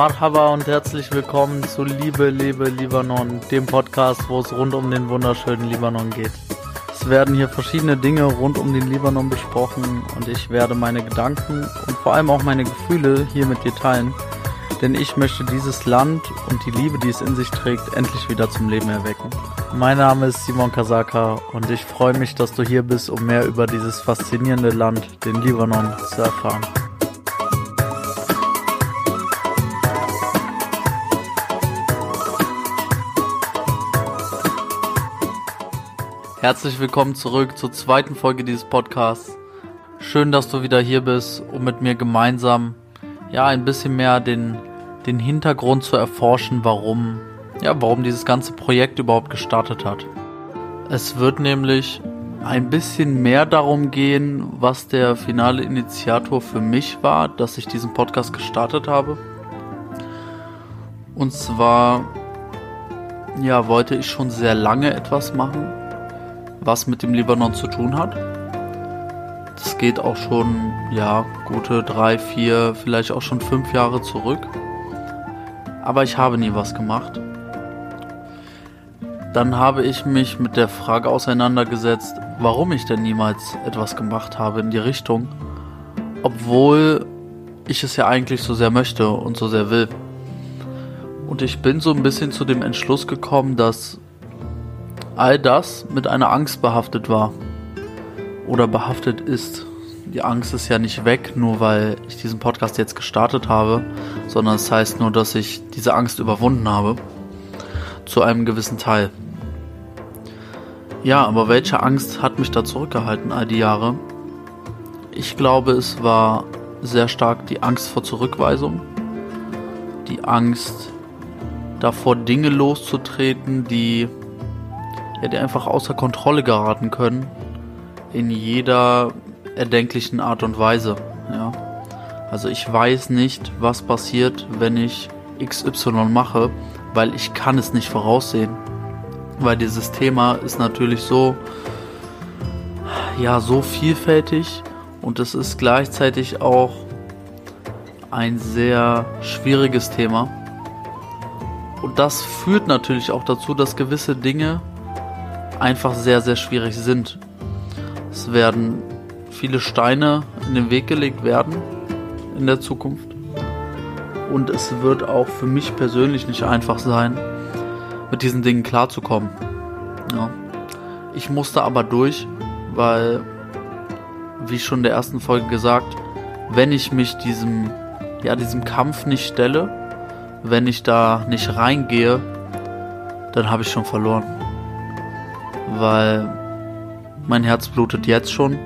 Marhaba und herzlich willkommen zu Liebe, Liebe, Libanon, dem Podcast, wo es rund um den wunderschönen Libanon geht. Es werden hier verschiedene Dinge rund um den Libanon besprochen und ich werde meine Gedanken und vor allem auch meine Gefühle hier mit dir teilen, denn ich möchte dieses Land und die Liebe, die es in sich trägt, endlich wieder zum Leben erwecken. Mein Name ist Simon Kasaka und ich freue mich, dass du hier bist, um mehr über dieses faszinierende Land, den Libanon, zu erfahren. Herzlich willkommen zurück zur zweiten Folge dieses Podcasts. Schön, dass du wieder hier bist, um mit mir gemeinsam ja ein bisschen mehr den, den Hintergrund zu erforschen, warum ja, warum dieses ganze Projekt überhaupt gestartet hat. Es wird nämlich ein bisschen mehr darum gehen, was der finale Initiator für mich war, dass ich diesen Podcast gestartet habe. Und zwar ja, wollte ich schon sehr lange etwas machen, was mit dem Libanon zu tun hat. Das geht auch schon, ja, gute drei, vier, vielleicht auch schon fünf Jahre zurück. Aber ich habe nie was gemacht. Dann habe ich mich mit der Frage auseinandergesetzt, warum ich denn niemals etwas gemacht habe in die Richtung, obwohl ich es ja eigentlich so sehr möchte und so sehr will. Und ich bin so ein bisschen zu dem Entschluss gekommen, dass all das mit einer Angst behaftet war oder behaftet ist. Die Angst ist ja nicht weg, nur weil ich diesen Podcast jetzt gestartet habe, sondern es heißt nur, dass ich diese Angst überwunden habe. Zu einem gewissen Teil. Ja, aber welche Angst hat mich da zurückgehalten all die Jahre? Ich glaube, es war sehr stark die Angst vor Zurückweisung, die Angst davor, Dinge loszutreten, die ja, die einfach außer Kontrolle geraten können. In jeder erdenklichen Art und Weise. Ja. Also ich weiß nicht, was passiert, wenn ich XY mache, weil ich kann es nicht voraussehen. Weil dieses Thema ist natürlich so, ja, so vielfältig und es ist gleichzeitig auch ein sehr schwieriges Thema. Und das führt natürlich auch dazu, dass gewisse Dinge einfach sehr, sehr schwierig sind. Es werden viele Steine in den Weg gelegt werden in der Zukunft. Und es wird auch für mich persönlich nicht einfach sein, mit diesen Dingen klarzukommen. Ja. Ich musste aber durch, weil, wie schon in der ersten Folge gesagt, wenn ich mich diesem, ja, diesem Kampf nicht stelle, wenn ich da nicht reingehe, dann habe ich schon verloren weil mein Herz blutet jetzt schon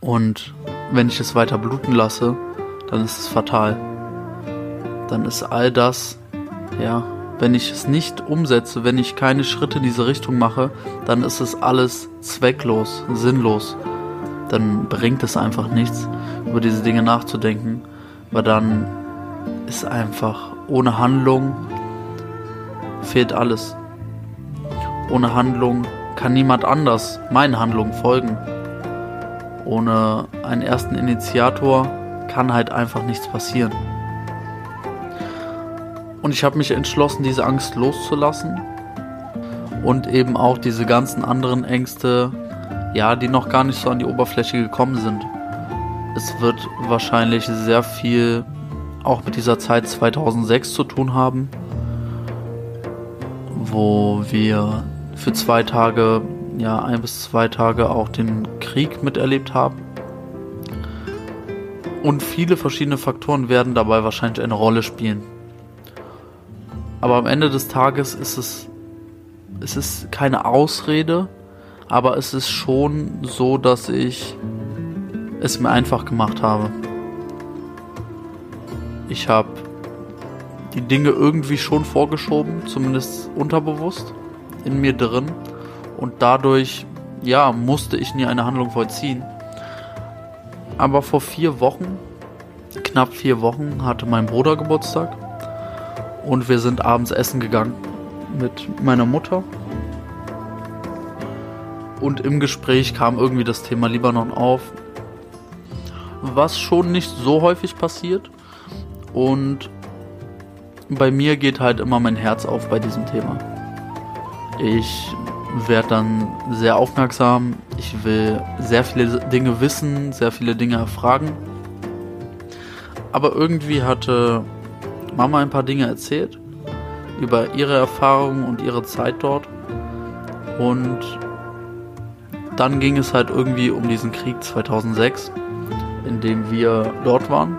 und wenn ich es weiter bluten lasse, dann ist es fatal. Dann ist all das, ja, wenn ich es nicht umsetze, wenn ich keine Schritte in diese Richtung mache, dann ist es alles zwecklos, sinnlos. Dann bringt es einfach nichts, über diese Dinge nachzudenken, weil dann ist einfach ohne Handlung fehlt alles. Ohne Handlung kann niemand anders meinen Handlungen folgen. Ohne einen ersten Initiator kann halt einfach nichts passieren. Und ich habe mich entschlossen, diese Angst loszulassen und eben auch diese ganzen anderen Ängste, ja, die noch gar nicht so an die Oberfläche gekommen sind. Es wird wahrscheinlich sehr viel auch mit dieser Zeit 2006 zu tun haben, wo wir für zwei Tage, ja, ein bis zwei Tage auch den Krieg miterlebt haben. Und viele verschiedene Faktoren werden dabei wahrscheinlich eine Rolle spielen. Aber am Ende des Tages ist es, es ist keine Ausrede, aber es ist schon so, dass ich es mir einfach gemacht habe. Ich habe die Dinge irgendwie schon vorgeschoben, zumindest unterbewusst in mir drin und dadurch, ja, musste ich nie eine Handlung vollziehen. Aber vor vier Wochen, knapp vier Wochen, hatte mein Bruder Geburtstag und wir sind abends essen gegangen mit meiner Mutter Und im Gespräch kam irgendwie das Thema Libanon auf, was schon nicht so häufig passiert. Und bei mir geht halt immer mein Herz auf bei diesem Thema. Ich werde dann sehr aufmerksam. Ich will sehr viele Dinge wissen, sehr viele Dinge erfragen. Aber irgendwie hatte Mama ein paar Dinge erzählt über ihre Erfahrungen und ihre Zeit dort. Und dann ging es halt irgendwie um diesen Krieg 2006, in dem wir dort waren.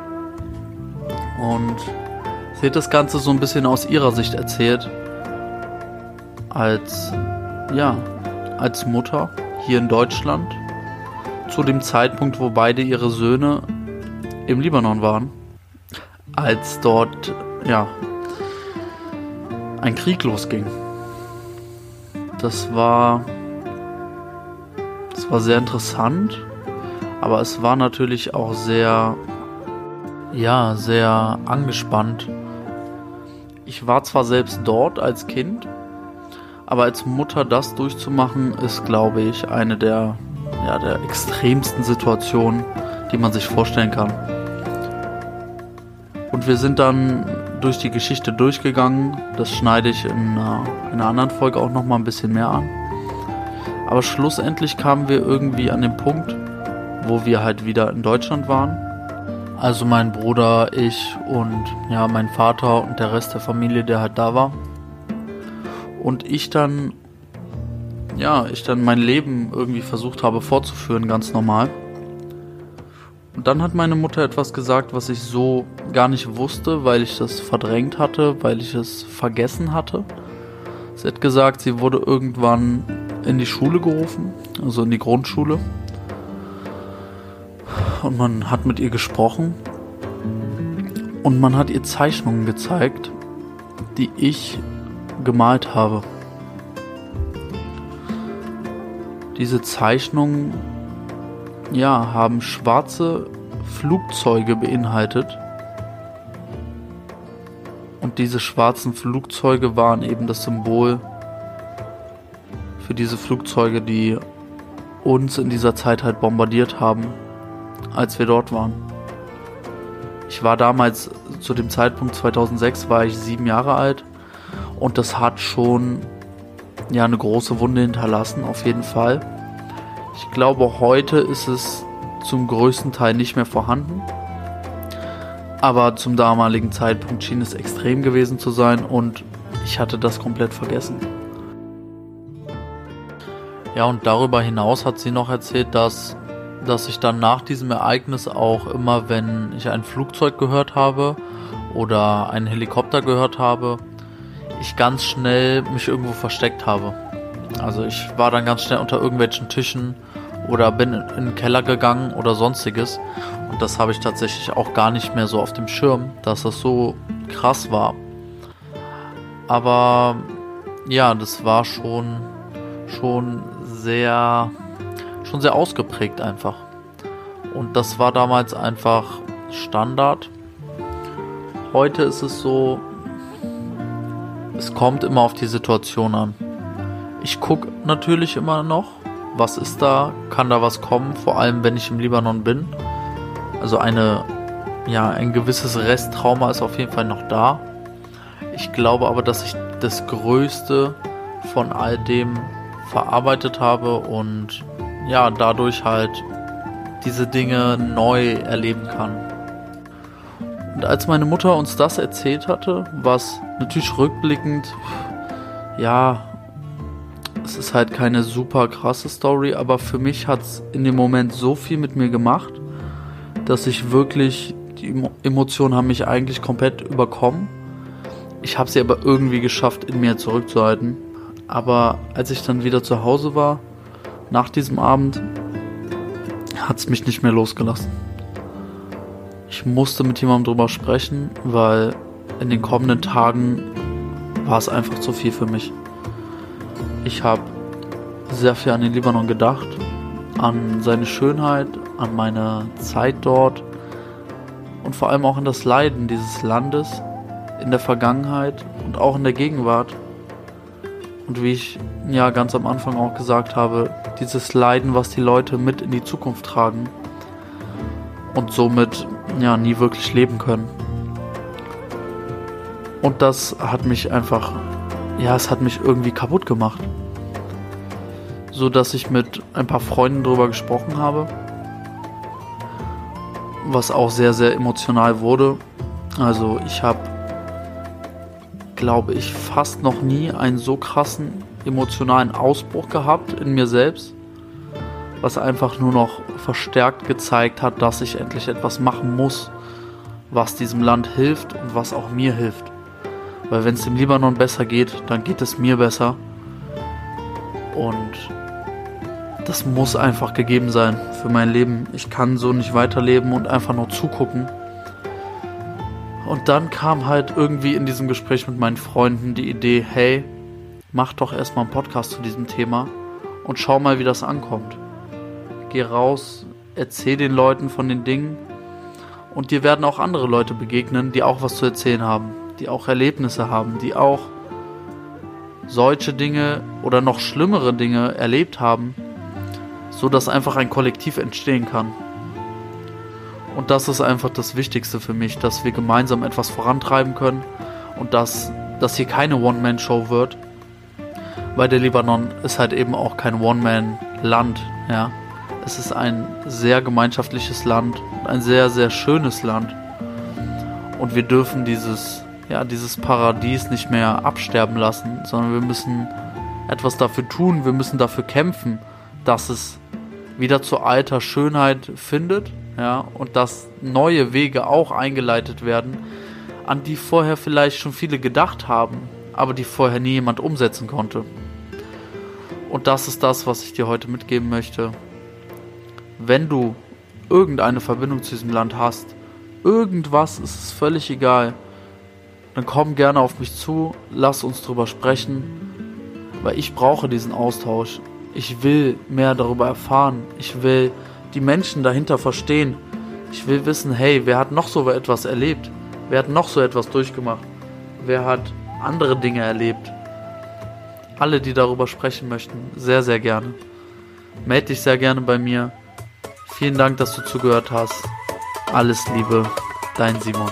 Und sie hat das Ganze so ein bisschen aus ihrer Sicht erzählt. Als, ja, als Mutter hier in Deutschland. Zu dem Zeitpunkt, wo beide ihre Söhne im Libanon waren. Als dort, ja, ein Krieg losging. Das war, das war sehr interessant, aber es war natürlich auch sehr, ja, sehr angespannt. Ich war zwar selbst dort als Kind, aber als Mutter das durchzumachen, ist, glaube ich, eine der, ja, der extremsten Situationen, die man sich vorstellen kann. Und wir sind dann durch die Geschichte durchgegangen. Das schneide ich in einer, in einer anderen Folge auch nochmal ein bisschen mehr an. Aber schlussendlich kamen wir irgendwie an den Punkt, wo wir halt wieder in Deutschland waren. Also mein Bruder, ich und ja, mein Vater und der Rest der Familie, der halt da war. Und ich dann, ja, ich dann mein Leben irgendwie versucht habe fortzuführen, ganz normal. Und dann hat meine Mutter etwas gesagt, was ich so gar nicht wusste, weil ich das verdrängt hatte, weil ich es vergessen hatte. Sie hat gesagt, sie wurde irgendwann in die Schule gerufen, also in die Grundschule. Und man hat mit ihr gesprochen. Und man hat ihr Zeichnungen gezeigt, die ich gemalt habe. Diese Zeichnungen ja, haben schwarze Flugzeuge beinhaltet. Und diese schwarzen Flugzeuge waren eben das Symbol für diese Flugzeuge, die uns in dieser Zeit halt bombardiert haben, als wir dort waren. Ich war damals, zu dem Zeitpunkt 2006, war ich sieben Jahre alt und das hat schon ja eine große Wunde hinterlassen, auf jeden Fall. Ich glaube, heute ist es zum größten Teil nicht mehr vorhanden. Aber zum damaligen Zeitpunkt schien es extrem gewesen zu sein und ich hatte das komplett vergessen. Ja, und darüber hinaus hat sie noch erzählt, dass, dass ich dann nach diesem Ereignis auch immer, wenn ich ein Flugzeug gehört habe oder einen Helikopter gehört habe, ich ganz schnell mich irgendwo versteckt habe. Also ich war dann ganz schnell unter irgendwelchen Tischen oder bin in den Keller gegangen oder sonstiges. Und das habe ich tatsächlich auch gar nicht mehr so auf dem Schirm, dass das so krass war. Aber ja, das war schon, schon sehr, schon sehr ausgeprägt einfach. Und das war damals einfach Standard. Heute ist es so, kommt immer auf die Situation an. Ich gucke natürlich immer noch, was ist da, kann da was kommen, vor allem wenn ich im Libanon bin. Also eine, ja, ein gewisses Resttrauma ist auf jeden Fall noch da. Ich glaube aber, dass ich das Größte von all dem verarbeitet habe und ja, dadurch halt diese Dinge neu erleben kann. Und als meine Mutter uns das erzählt hatte, was natürlich rückblickend, ja, es ist halt keine super krasse Story, aber für mich hat es in dem Moment so viel mit mir gemacht, dass ich wirklich, die Emotionen haben mich eigentlich komplett überkommen. Ich habe sie aber irgendwie geschafft, in mir zurückzuhalten. Aber als ich dann wieder zu Hause war, nach diesem Abend, hat es mich nicht mehr losgelassen. Ich musste mit jemandem drüber sprechen, weil in den kommenden Tagen war es einfach zu viel für mich. Ich habe sehr viel an den Libanon gedacht, an seine Schönheit, an meine Zeit dort und vor allem auch an das Leiden dieses Landes in der Vergangenheit und auch in der Gegenwart. Und wie ich ja ganz am Anfang auch gesagt habe, dieses Leiden, was die Leute mit in die Zukunft tragen und somit ja nie wirklich leben können. Und das hat mich einfach, ja, es hat mich irgendwie kaputt gemacht. So dass ich mit ein paar Freunden drüber gesprochen habe, was auch sehr, sehr emotional wurde. Also ich habe, glaube ich, fast noch nie einen so krassen emotionalen Ausbruch gehabt in mir selbst, was einfach nur noch verstärkt gezeigt hat, dass ich endlich etwas machen muss, was diesem Land hilft und was auch mir hilft. Weil wenn es dem Libanon besser geht, dann geht es mir besser. Und das muss einfach gegeben sein für mein Leben. Ich kann so nicht weiterleben und einfach nur zugucken. Und dann kam halt irgendwie in diesem Gespräch mit meinen Freunden die Idee, hey, mach doch erstmal einen Podcast zu diesem Thema und schau mal, wie das ankommt. Geh raus, erzähl den Leuten von den Dingen und dir werden auch andere Leute begegnen, die auch was zu erzählen haben die auch Erlebnisse haben, die auch solche Dinge oder noch schlimmere Dinge erlebt haben, so dass einfach ein Kollektiv entstehen kann. Und das ist einfach das Wichtigste für mich, dass wir gemeinsam etwas vorantreiben können und dass das hier keine One-Man-Show wird, weil der Libanon ist halt eben auch kein One-Man-Land, ja. Es ist ein sehr gemeinschaftliches Land, ein sehr, sehr schönes Land. Und wir dürfen dieses ja, dieses Paradies nicht mehr absterben lassen, sondern wir müssen etwas dafür tun, wir müssen dafür kämpfen, dass es wieder zur alter Schönheit findet, ja, und dass neue Wege auch eingeleitet werden, an die vorher vielleicht schon viele gedacht haben, aber die vorher nie jemand umsetzen konnte. Und das ist das, was ich dir heute mitgeben möchte. Wenn du irgendeine Verbindung zu diesem Land hast, irgendwas ist es völlig egal dann komm gerne auf mich zu, lass uns drüber sprechen, weil ich brauche diesen Austausch. Ich will mehr darüber erfahren. Ich will die Menschen dahinter verstehen. Ich will wissen, hey, wer hat noch so etwas erlebt? Wer hat noch so etwas durchgemacht? Wer hat andere Dinge erlebt? Alle, die darüber sprechen möchten, sehr, sehr gerne. Meld dich sehr gerne bei mir. Vielen Dank, dass du zugehört hast. Alles Liebe, dein Simon.